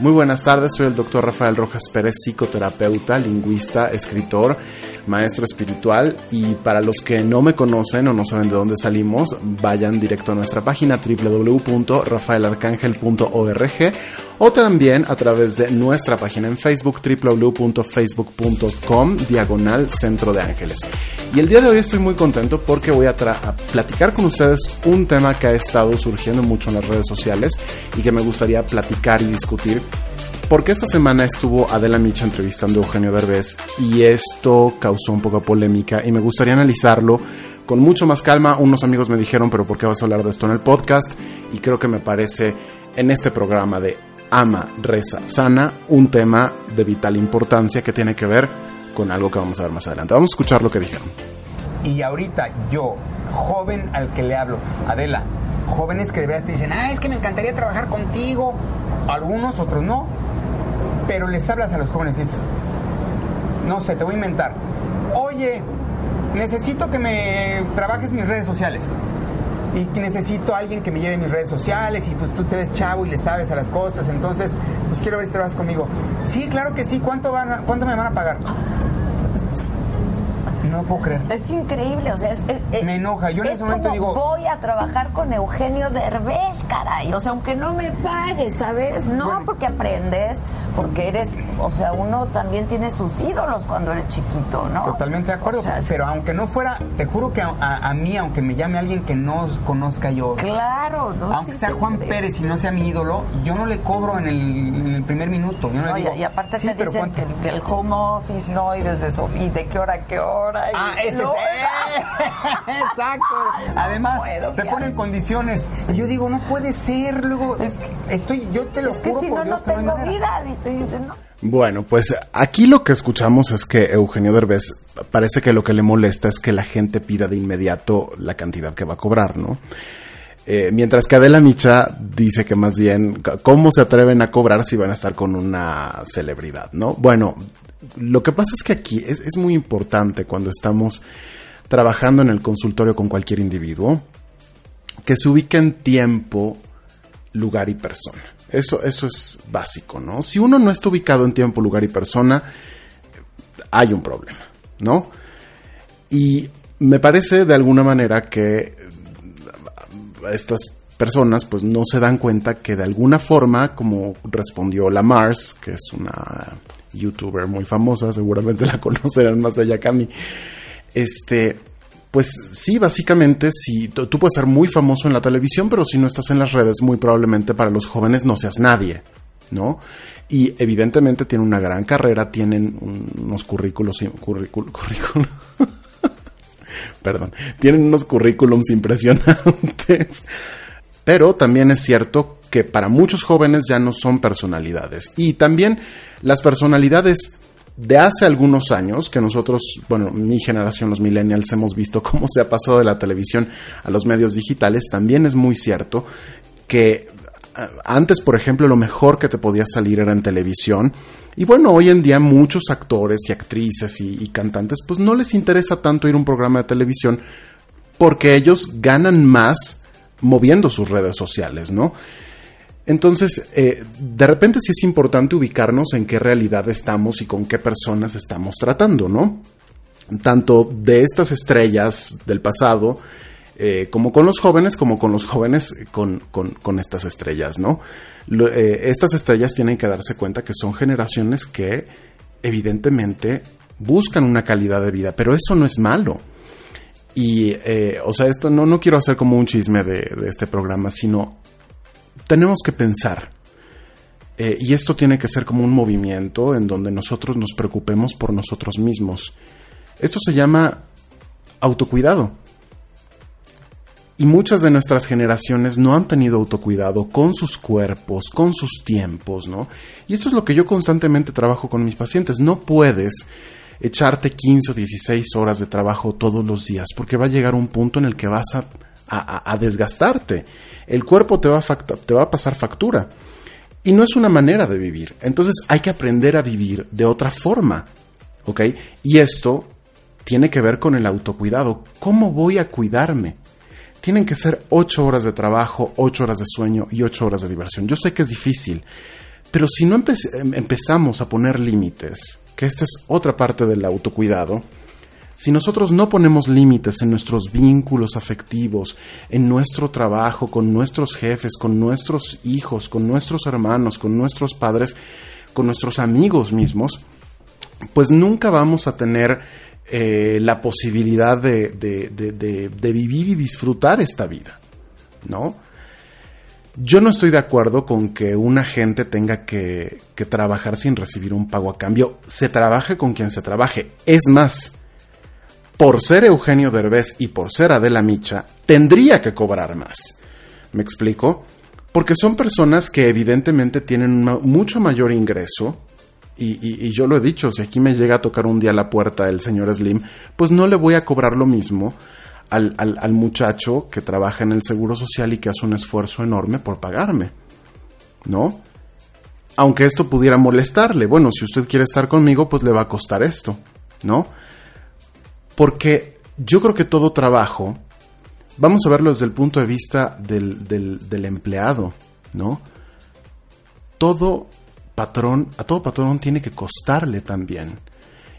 Muy buenas tardes, soy el doctor Rafael Rojas Pérez, psicoterapeuta, lingüista, escritor, maestro espiritual y para los que no me conocen o no saben de dónde salimos, vayan directo a nuestra página www.rafaelarcangel.org o también a través de nuestra página en Facebook www.facebook.com diagonal Centro de Ángeles. Y el día de hoy estoy muy contento porque voy a, a, platicar con ustedes un tema que ha estado surgiendo mucho en las redes sociales y que me gustaría platicar y discutir porque esta semana estuvo Adela Micha entrevistando a Eugenio Derbez y esto causó un poco de polémica y me gustaría analizarlo con mucho más calma. Unos amigos me dijeron, pero ¿por qué vas a hablar de esto en el podcast? Y creo que me parece en este programa de Ama, Reza, Sana, un tema de vital importancia que tiene que ver con algo que vamos a ver más adelante. Vamos a escuchar lo que dijeron. Y ahorita yo, joven al que le hablo, Adela, jóvenes que de verdad te dicen, ah, es que me encantaría trabajar contigo, algunos, otros no, pero les hablas a los jóvenes y dices, no sé, te voy a inventar, oye, necesito que me trabajes mis redes sociales y necesito a alguien que me lleve mis redes sociales y pues tú te ves chavo y le sabes a las cosas, entonces pues quiero ver si trabajas conmigo. Sí, claro que sí, ¿cuánto, van a, cuánto me van a pagar? No puedo creer. Es increíble, o sea, es, es, me enoja. Yo en es ese momento como digo, voy a trabajar con Eugenio Derbez, caray. O sea, aunque no me pagues, ¿sabes? No Bueno. porque aprendes, porque eres, o sea, uno también tiene sus ídolos cuando eres chiquito, ¿no? Totalmente de acuerdo, O sea, pero aunque no fuera, te juro que a, a- a mí, aunque me llame alguien que no conozca yo, Claro, ¿no? aunque Sí, sea Juan creo. Pérez y no sea mi ídolo, yo no le cobro en el, en el primer minuto. Yo no, No, le y, digo, y aparte sí, te pero dicen ¿cuánto? que, el- que el home office, ¿no? Y desde eso, y de qué hora a qué hora. y- Ah, ese no, es. Exacto. Además, puedo, te ponen condiciones. Y yo digo, no puede ser. Luego, Es estoy, yo te lo Es que juro si por no, Dios no que no hay tengo manera. vida. Bueno, pues aquí lo que escuchamos es que Eugenio Derbez parece que lo que le molesta es que la gente pida de inmediato la cantidad que va a cobrar, ¿no? Eh, mientras que Adela Micha dice que más bien, ¿cómo se atreven a cobrar si van a estar con una celebridad, no? Bueno, lo que pasa es que aquí es, es muy importante cuando estamos trabajando en el consultorio con cualquier individuo que se ubique en tiempo, lugar y persona. Eso, eso es básico, ¿no? Si uno no está ubicado en tiempo, lugar y persona, hay un problema, ¿no? Y me parece de alguna manera que eh, estas personas pues no se dan cuenta que de alguna forma, como respondió la Mars, que es una youtuber muy famosa, seguramente la conocerán más allá que a mí, este, pues sí, básicamente, si tú tú puedes ser muy famoso en la televisión, pero si no estás en las redes, muy probablemente para los jóvenes no seas nadie, ¿no? Y evidentemente tienen una gran carrera, tienen un- unos currículos, currícul- currículos, perdón, tienen unos currículums impresionantes, pero también es cierto que para muchos jóvenes ya no son personalidades. Y también las personalidades de hace algunos años, que nosotros, bueno, mi generación, los millennials, hemos visto cómo se ha pasado de la televisión a los medios digitales, también es muy cierto que ah, antes, por ejemplo, lo mejor que te podía salir era en televisión. Y bueno, hoy en día muchos actores y actrices y, y cantantes, pues no les interesa tanto ir a un programa de televisión porque ellos ganan más moviendo sus redes sociales, ¿no? Entonces, eh, de repente sí es importante ubicarnos en qué realidad estamos y con qué personas estamos tratando, ¿no? Tanto de estas estrellas del pasado, eh, como con los jóvenes, como con los jóvenes con, con- estas estrellas, ¿no? Eh, estas estrellas tienen que darse cuenta que son generaciones que evidentemente buscan una calidad de vida, pero eso no es malo. Y, o sea, esto no, no quiero hacer como un chisme de, de este programa, sino tenemos que pensar Eh, y esto tiene que ser como un movimiento en donde nosotros nos preocupemos por nosotros mismos. Esto se llama autocuidado. Y muchas de nuestras generaciones no han tenido autocuidado con sus cuerpos, con sus tiempos, ¿no? Y esto es lo que yo constantemente trabajo con mis pacientes. No puedes echarte 15 o 16 horas de trabajo todos los días, porque va a llegar un punto en el que vas a, desgastarte. El cuerpo te va, a te va a pasar factura. Y no es una manera de vivir. Entonces hay que aprender a vivir de otra forma. ¿Ok? Y esto tiene que ver con el autocuidado. ¿Cómo voy a cuidarme? tienen que ser ocho horas de trabajo, ocho horas de sueño y ocho horas de diversión. Yo sé que es difícil, pero si no em, empezamos a poner límites, que esta es otra parte del autocuidado, si nosotros no ponemos límites en nuestros vínculos afectivos, en nuestro trabajo, con nuestros jefes, con nuestros hijos, con nuestros hermanos, con nuestros padres, con nuestros amigos mismos, pues nunca vamos a tener eh, la posibilidad de, vivir y disfrutar esta vida, ¿no? Yo no estoy de acuerdo con que una gente tenga que, que, trabajar sin recibir un pago a cambio. Se trabaje con quien se trabaje. Es más, por ser Eugenio Derbez y por ser Adela Micha, tendría que cobrar más. ¿Me explico? Porque son personas que evidentemente tienen mucho mayor ingreso, y, yo lo he dicho, si aquí me llega a tocar un día la puerta el señor Slim, pues no le voy a cobrar lo mismo al, muchacho que trabaja en el Seguro Social y que hace un esfuerzo enorme por pagarme. ¿No? Aunque esto pudiera molestarle. Bueno, si usted quiere estar conmigo, pues le va a costar esto. ¿No? Porque yo creo que todo trabajo, vamos a verlo desde el punto de vista del, empleado, ¿no? Todo patrón, a todo patrón tiene que costarle también.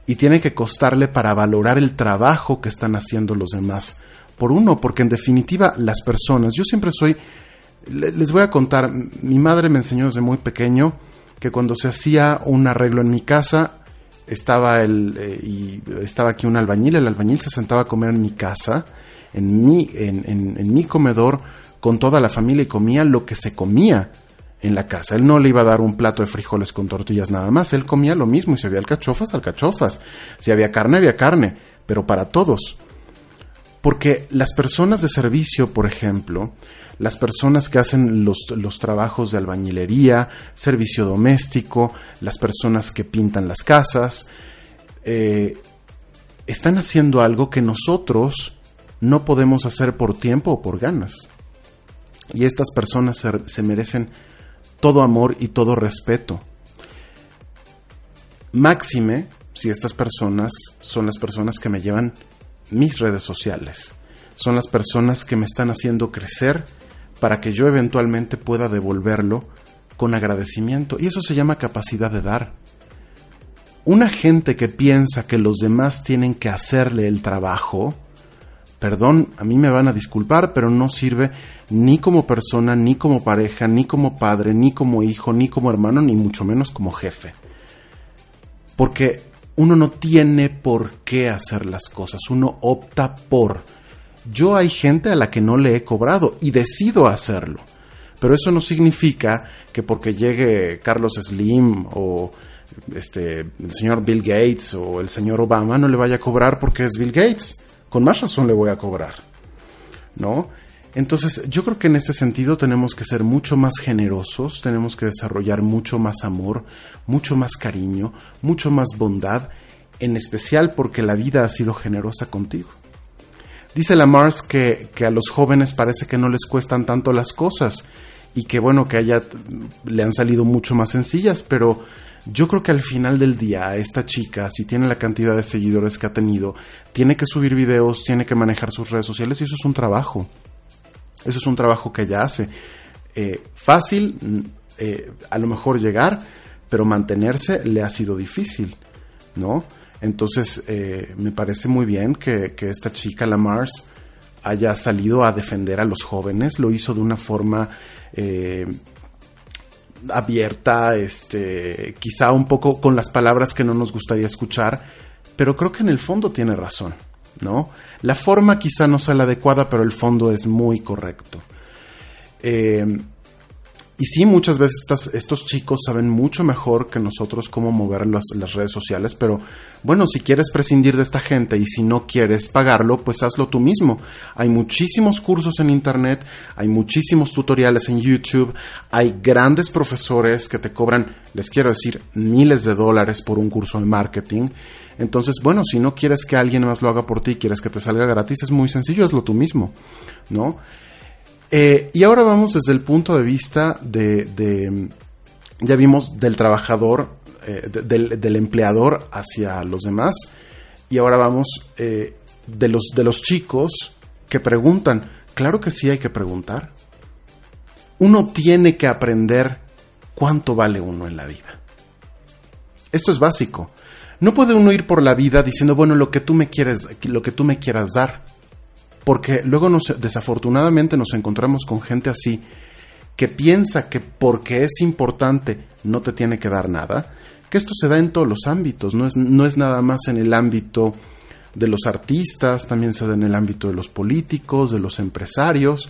Y tiene que costarle para valorar el trabajo que están haciendo los demás. Por uno, porque en definitiva las personas, yo siempre soy, les voy a contar, mi madre me enseñó desde muy pequeño que cuando se hacía un arreglo en mi casa, estaba el, eh, y estaba aquí un albañil, el albañil se sentaba a comer en mi casa, en mi, en mi comedor, con toda la familia y comía lo que se comía en la casa. Él no le iba a dar un plato de frijoles con tortillas nada más, él comía lo mismo y si había alcachofas, alcachofas, si había carne, había carne, pero para todos. Porque las personas de servicio, por ejemplo, las personas que hacen los, los, trabajos de albañilería, servicio doméstico, las personas que pintan las casas, eh, están haciendo algo que nosotros no podemos hacer por tiempo o por ganas. Y estas personas se, se merecen todo amor y todo respeto. Máxime si estas personas son las personas que me llevan mis redes sociales, son las personas que me están haciendo crecer para que yo eventualmente pueda devolverlo con agradecimiento. Y eso se llama capacidad de dar. Una gente que piensa que los demás tienen que hacerle el trabajo, perdón, a mí me van a disculpar, pero no sirve ni como persona, ni como pareja, ni como padre, ni como hijo, ni como hermano, ni mucho menos como jefe. Porque uno no tiene por qué hacer las cosas, uno opta por. Yo hay gente a la que no le he cobrado y decido hacerlo. Pero eso no significa que porque llegue Carlos Slim o este, el señor Bill Gates o el señor Obama no le vaya a cobrar porque es Bill Gates. Con más razón le voy a cobrar. ¿No? Entonces, yo creo que en este sentido tenemos que ser mucho más generosos, tenemos que desarrollar mucho más amor, mucho más cariño, mucho más bondad, en especial porque la vida ha sido generosa contigo. Dice la Mars que, que a los jóvenes parece que no les cuestan tanto las cosas y que bueno, que ella le han salido mucho más sencillas, pero yo creo que al final del día esta chica, si tiene la cantidad de seguidores que ha tenido, tiene que subir videos, tiene que manejar sus redes sociales y eso es un trabajo. Eso es un trabajo que ella hace. Eh, fácil, mm, eh, a lo mejor llegar, pero mantenerse le ha sido difícil, ¿no? Entonces, eh, me parece muy bien que, esta chica, la Mars, haya salido a defender a los jóvenes. Lo hizo de una forma abierta, este, quizá un poco con las palabras que no nos gustaría escuchar, pero creo que en el fondo tiene razón. ¿No? La forma quizá no sea la adecuada, pero el fondo es muy correcto. Eh, Y sí, muchas veces estas, estos chicos saben mucho mejor que nosotros cómo mover las, las, redes sociales, pero bueno, si quieres prescindir de esta gente y si no quieres pagarlo, pues hazlo tú mismo. Hay muchísimos cursos en Internet, hay muchísimos tutoriales en YouTube, hay grandes profesores que te cobran, les quiero decir, miles de dólares por un curso de marketing. Entonces, bueno, si no quieres que alguien más lo haga por ti, quieres que te salga gratis, es muy sencillo, hazlo tú mismo, ¿no? Eh, y ahora vamos desde el punto de vista de, ya vimos del trabajador, eh, del, empleador hacia los demás, y ahora vamos eh, de, los, de los chicos que preguntan. Claro que sí hay que preguntar. Uno tiene que aprender cuánto vale uno en la vida. Esto es básico. No puede uno ir por la vida diciendo, bueno, lo que tú me quieres, lo que tú me quieras dar. Porque luego nos, desafortunadamente nos encontramos con gente así que piensa que porque es importante no te tiene que dar nada, que esto se da en todos los ámbitos, no es, no es nada más en el ámbito de los artistas, también se da en el ámbito de los políticos, de los empresarios,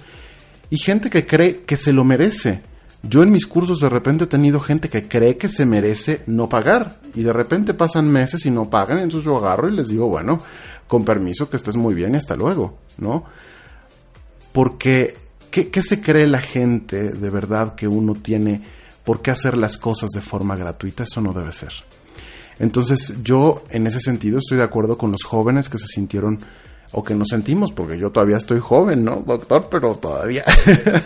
y gente que cree que se lo merece. Yo en mis cursos de repente he tenido gente que cree que se merece no pagar, y de repente pasan meses y no pagan, entonces yo agarro y les digo, bueno, con permiso, que estés muy bien y hasta luego, ¿no? Porque, ¿qué, se cree la gente de verdad que uno tiene por qué hacer las cosas de forma gratuita? Eso no debe ser. Entonces yo en ese sentido estoy de acuerdo con los jóvenes que se sintieron o que nos sentimos, porque yo todavía estoy joven, ¿no, doctor? Pero todavía,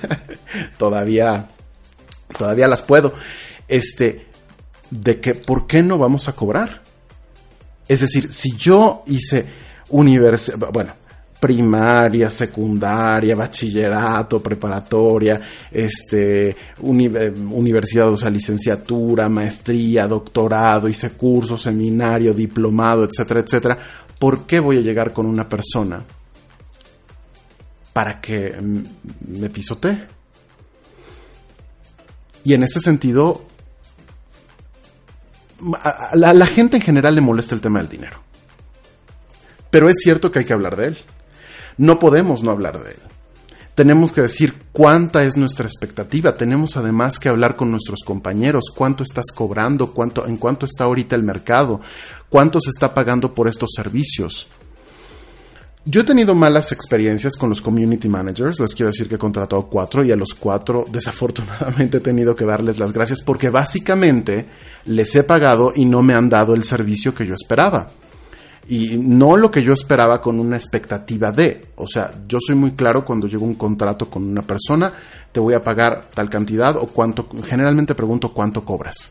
todavía, todavía las puedo. Este, de que, ¿por qué no vamos a cobrar? Es decir, si yo hice universidad, bueno, primaria, secundaria, bachillerato, preparatoria, este, eh, universidad, o sea, licenciatura, maestría, doctorado, hice curso, seminario, diplomado, etcétera, etcétera. ¿Por qué voy a llegar con una persona para que me pisotee? Y en ese sentido, a la gente en general le molesta el tema del dinero. Pero es cierto que hay que hablar de él. No podemos no hablar de él. Tenemos que decir cuánta es nuestra expectativa. Tenemos además que hablar con nuestros compañeros, cuánto estás cobrando, cuánto, en cuánto está ahorita el mercado, cuánto se está pagando por estos servicios. Yo he tenido malas experiencias con los community managers, les quiero decir que he contratado cuatro y a los cuatro desafortunadamente he tenido que darles las gracias porque básicamente les he pagado y no me han dado el servicio que yo esperaba y no lo que yo esperaba con una expectativa de. O sea, yo soy muy claro cuando llego un contrato con una persona, te voy a pagar tal cantidad o cuánto, generalmente pregunto cuánto cobras.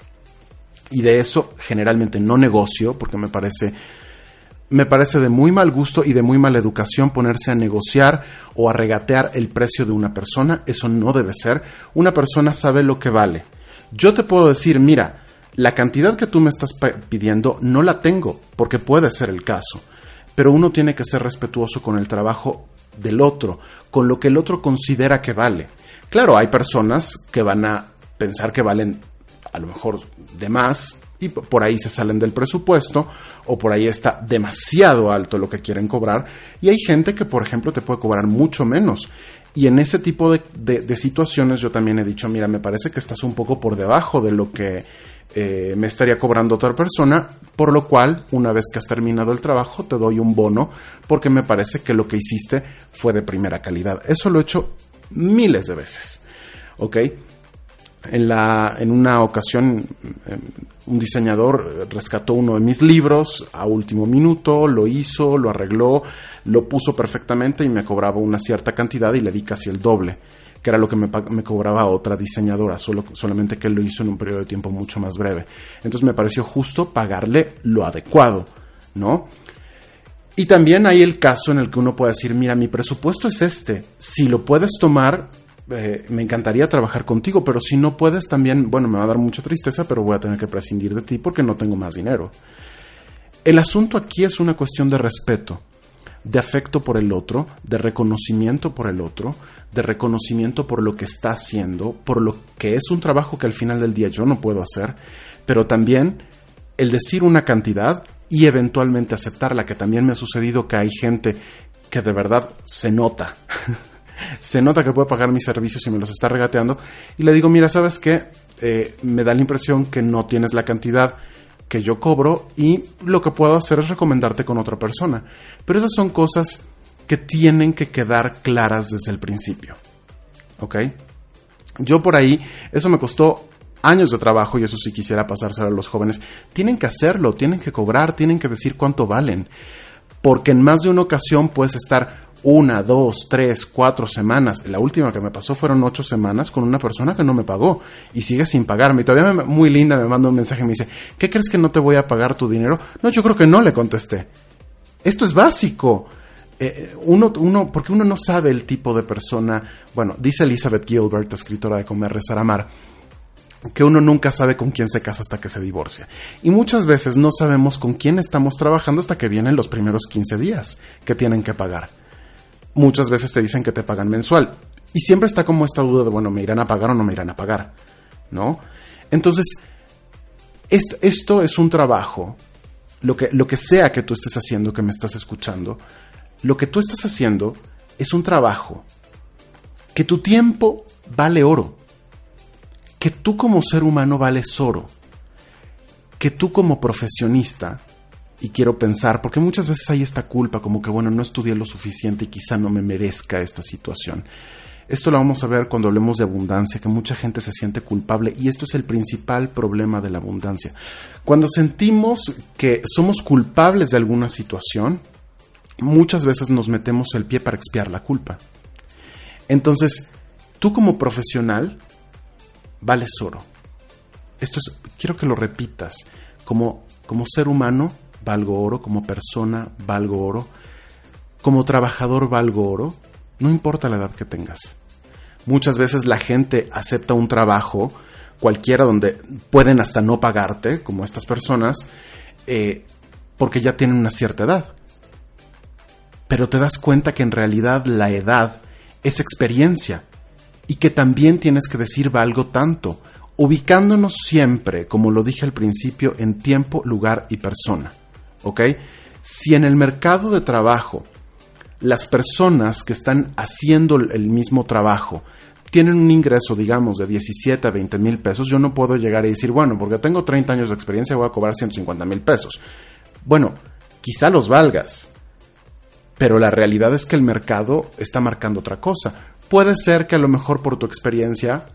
Y de eso generalmente no negocio porque me parece me parece de muy mal gusto y de muy mala educación ponerse a negociar o a regatear el precio de una persona. Eso no debe ser. Una persona sabe lo que vale. Yo te puedo decir, mira, la cantidad que tú me estás pidiendo no la tengo, porque puede ser el caso, pero uno tiene que ser respetuoso con el trabajo del otro, con lo que el otro considera que vale. Claro, hay personas que van a pensar que valen a lo mejor de más y por ahí se salen del presupuesto o por ahí está demasiado alto lo que quieren cobrar y hay gente que por ejemplo te puede cobrar mucho menos y en ese tipo de, de situaciones yo también he dicho mira me parece que estás un poco por debajo de lo que eh, me estaría cobrando otra persona, por lo cual, una vez que has terminado el trabajo, te doy un bono porque me parece que lo que hiciste fue de primera calidad. Eso lo he hecho miles de veces. ¿Ok? En, la, en una ocasión, em, un diseñador rescató uno de mis libros a último minuto, lo hizo, lo arregló, lo puso perfectamente y me cobraba una cierta cantidad y le di casi el doble que era lo que me, cobraba otra diseñadora, solo, solamente que lo hizo en un periodo de tiempo mucho más breve. Entonces me pareció justo pagarle lo adecuado, ¿no? Y también hay el caso en el que uno puede decir, mira, mi presupuesto es este, si lo puedes tomar, eh, me encantaría trabajar contigo, pero si no puedes también, bueno, me va a dar mucha tristeza, pero voy a tener que prescindir de ti porque no tengo más dinero. El asunto aquí es una cuestión de respeto de afecto por el otro, de reconocimiento por el otro, de reconocimiento por lo que está haciendo, por lo que es un trabajo que al final del día yo no puedo hacer, pero también el decir una cantidad y eventualmente aceptarla, que también me ha sucedido que hay gente que de verdad se nota. se nota que puede pagar mis servicios y me los está regateando. Y le digo, mira, ¿sabes qué? Eh, me da la impresión que no tienes la cantidad que yo cobro y lo que puedo hacer es recomendarte con otra persona. Pero esas son cosas que tienen que quedar claras desde el principio. ¿Ok? Yo por ahí, eso me costó años de trabajo y eso sí quisiera pasárselo a los jóvenes. Tienen que hacerlo, tienen que cobrar, tienen que decir cuánto valen. Porque en más de una ocasión puedes estar una, dos, tres, cuatro semanas. La última que me pasó fueron ocho semanas con una persona que no me pagó y sigue sin pagarme. Y todavía muy linda me manda un mensaje y me dice, ¿qué crees que no te voy a pagar tu dinero? No, yo creo que no le contesté. Esto es básico. Eh, uno, uno, porque uno no sabe el tipo de persona. Bueno, dice Elizabeth Gilbert, escritora de Comer, Rezar, Amar, que uno nunca sabe con quién se casa hasta que se divorcia. Y muchas veces no sabemos con quién estamos trabajando hasta que vienen los primeros 15 días que tienen que pagar. Muchas veces te dicen que te pagan mensual. Y siempre está como esta duda de, bueno, ¿me irán a pagar o no me irán a pagar? ¿No? Entonces, esto, es un trabajo. Lo que, lo que sea que tú estés haciendo, que me estás escuchando, lo que tú estás haciendo es un trabajo. Que tu tiempo vale oro que tú como ser humano vales oro, que tú como profesionista, y quiero pensar, porque muchas veces hay esta culpa, como que bueno, no estudié lo suficiente y quizá no me merezca esta situación. Esto lo vamos a ver cuando hablemos de abundancia, que mucha gente se siente culpable y esto es el principal problema de la abundancia. Cuando sentimos que somos culpables de alguna situación, muchas veces nos metemos el pie para expiar la culpa. Entonces, tú como profesional vales oro. Esto es, quiero que lo repitas. Como, como ser humano, valgo oro. Como persona, valgo oro. Como trabajador, valgo oro. No importa la edad que tengas. Muchas veces la gente acepta un trabajo, cualquiera donde pueden hasta no pagarte, como estas personas, eh, porque ya tienen una cierta edad. Pero te das cuenta que en realidad la edad es experiencia y que también tienes que decir valgo tanto, ubicándonos siempre, como lo dije al principio, en tiempo, lugar y persona. ¿Ok? Si en el mercado de trabajo las personas que están haciendo el mismo trabajo tienen un ingreso, digamos, de 17 a 20 mil pesos, yo no puedo llegar y decir, bueno, porque tengo 30 años de experiencia, voy a cobrar 150 mil pesos. Bueno, quizá los valgas, pero la realidad es que el mercado está marcando otra cosa puede ser que a lo mejor por tu experiencia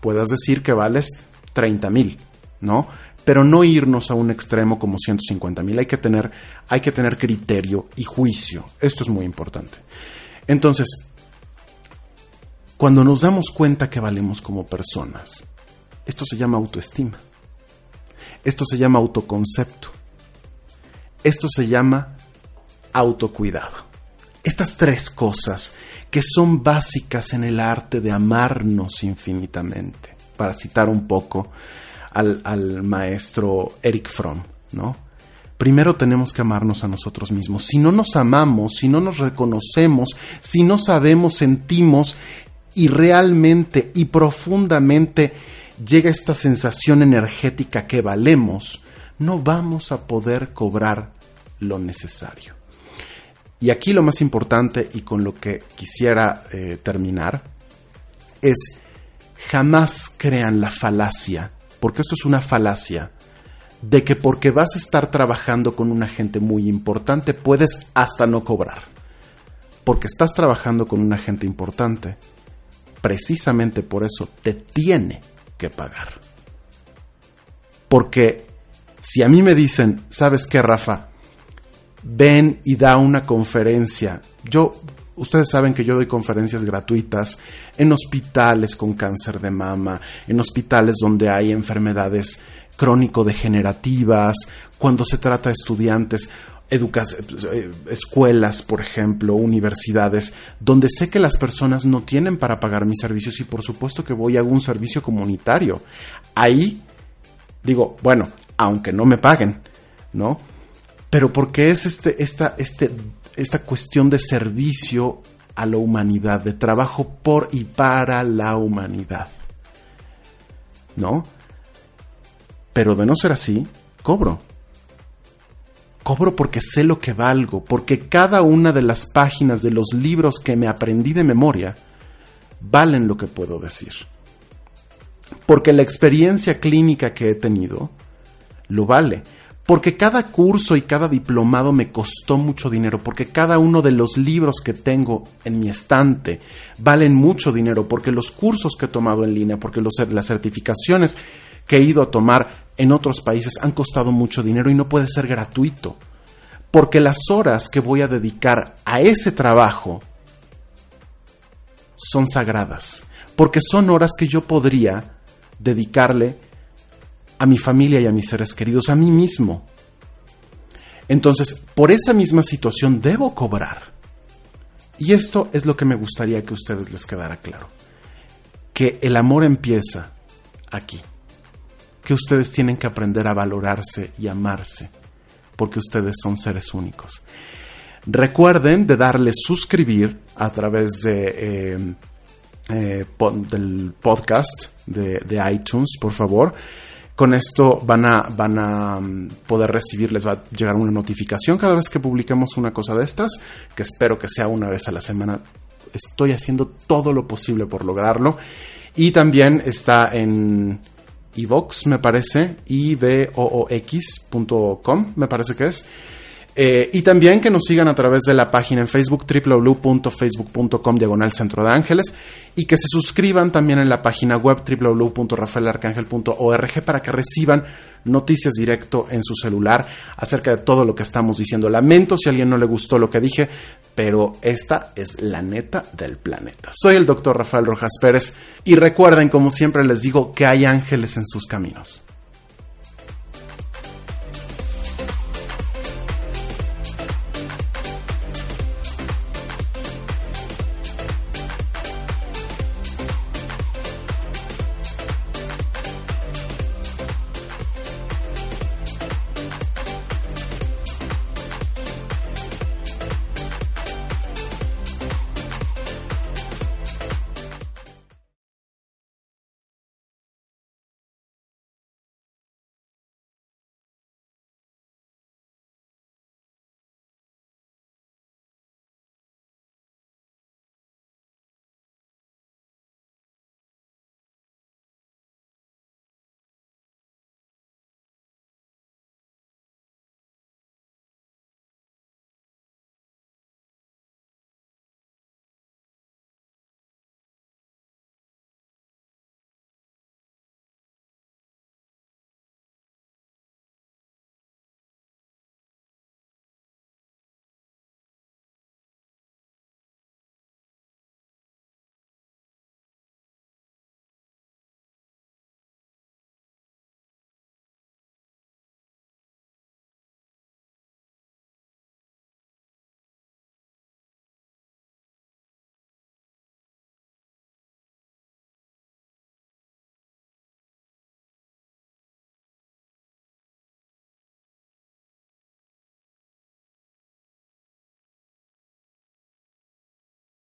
puedas decir que vales 30 mil, ¿no? Pero no irnos a un extremo como 150 mil. Hay, que tener, hay que tener criterio y juicio. Esto es muy importante. Entonces, cuando nos damos cuenta que valemos como personas, esto se llama autoestima. Esto se llama autoconcepto. Esto se llama autocuidado. Estas tres cosas que son básicas en el arte de amarnos infinitamente, para citar un poco al, maestro Eric Fromm, ¿no? Primero tenemos que amarnos a nosotros mismos. Si no nos amamos, si no nos reconocemos, si no sabemos, sentimos y realmente y profundamente llega esta sensación energética que valemos, no vamos a poder cobrar lo necesario. Y aquí lo más importante y con lo que quisiera eh, terminar es jamás crean la falacia, porque esto es una falacia, de que porque vas a estar trabajando con una gente muy importante puedes hasta no cobrar. Porque estás trabajando con una gente importante, precisamente por eso te tiene que pagar. Porque si a mí me dicen, ¿sabes qué, Rafa? ven y da una conferencia. Yo, ustedes saben que yo doy conferencias gratuitas en hospitales con cáncer de mama, en hospitales donde hay enfermedades crónico-degenerativas, cuando se trata de estudiantes, eh, escuelas, por ejemplo, universidades, donde sé que las personas no tienen para pagar mis servicios y por supuesto que voy a un servicio comunitario. Ahí digo, bueno, aunque no me paguen, ¿no? pero porque es este, esta, este, esta cuestión de servicio a la humanidad, de trabajo por y para la humanidad. ¿No? Pero de no ser así, cobro. Cobro porque sé lo que valgo, porque cada una de las páginas de los libros que me aprendí de memoria valen lo que puedo decir. Porque la experiencia clínica que he tenido lo vale. Porque cada curso y cada diplomado me costó mucho dinero, porque cada uno de los libros que tengo en mi estante valen mucho dinero, porque los cursos que he tomado en línea, porque las certificaciones que he ido a tomar en otros países han costado mucho dinero y no puede ser gratuito. Porque las horas que voy a dedicar a ese trabajo son sagradas, porque son horas que yo podría dedicarle a mi familia y a mis seres queridos, a mí mismo. Entonces, por esa misma situación debo cobrar. Y esto es lo que me gustaría que a ustedes les quedara claro. Que el amor empieza aquí. Que ustedes tienen que aprender a valorarse y amarse, porque ustedes son seres únicos. Recuerden de darle suscribir a través de, eh, eh, del podcast de, de, iTunes, por favor. Con esto van a, van a mm, poder recibir, les va a llegar una notificación cada vez que publiquemos una cosa de estas, que espero que sea una vez a la semana. Estoy haciendo todo lo posible por lograrlo. Y también está en iVox, me parece, ivoox.com, me parece que es. Eh, y también que nos sigan a través de la página en Facebook www.facebook.com diagonal centro de ángeles y que se suscriban también en la página web www.rafaelarcángel.org para que reciban noticias directo en su celular acerca de todo lo que estamos diciendo. Lamento si a alguien no le gustó lo que dije, pero esta es la neta del planeta. Soy el doctor Rafael Rojas Pérez y recuerden, como siempre les digo, que hay ángeles en sus caminos.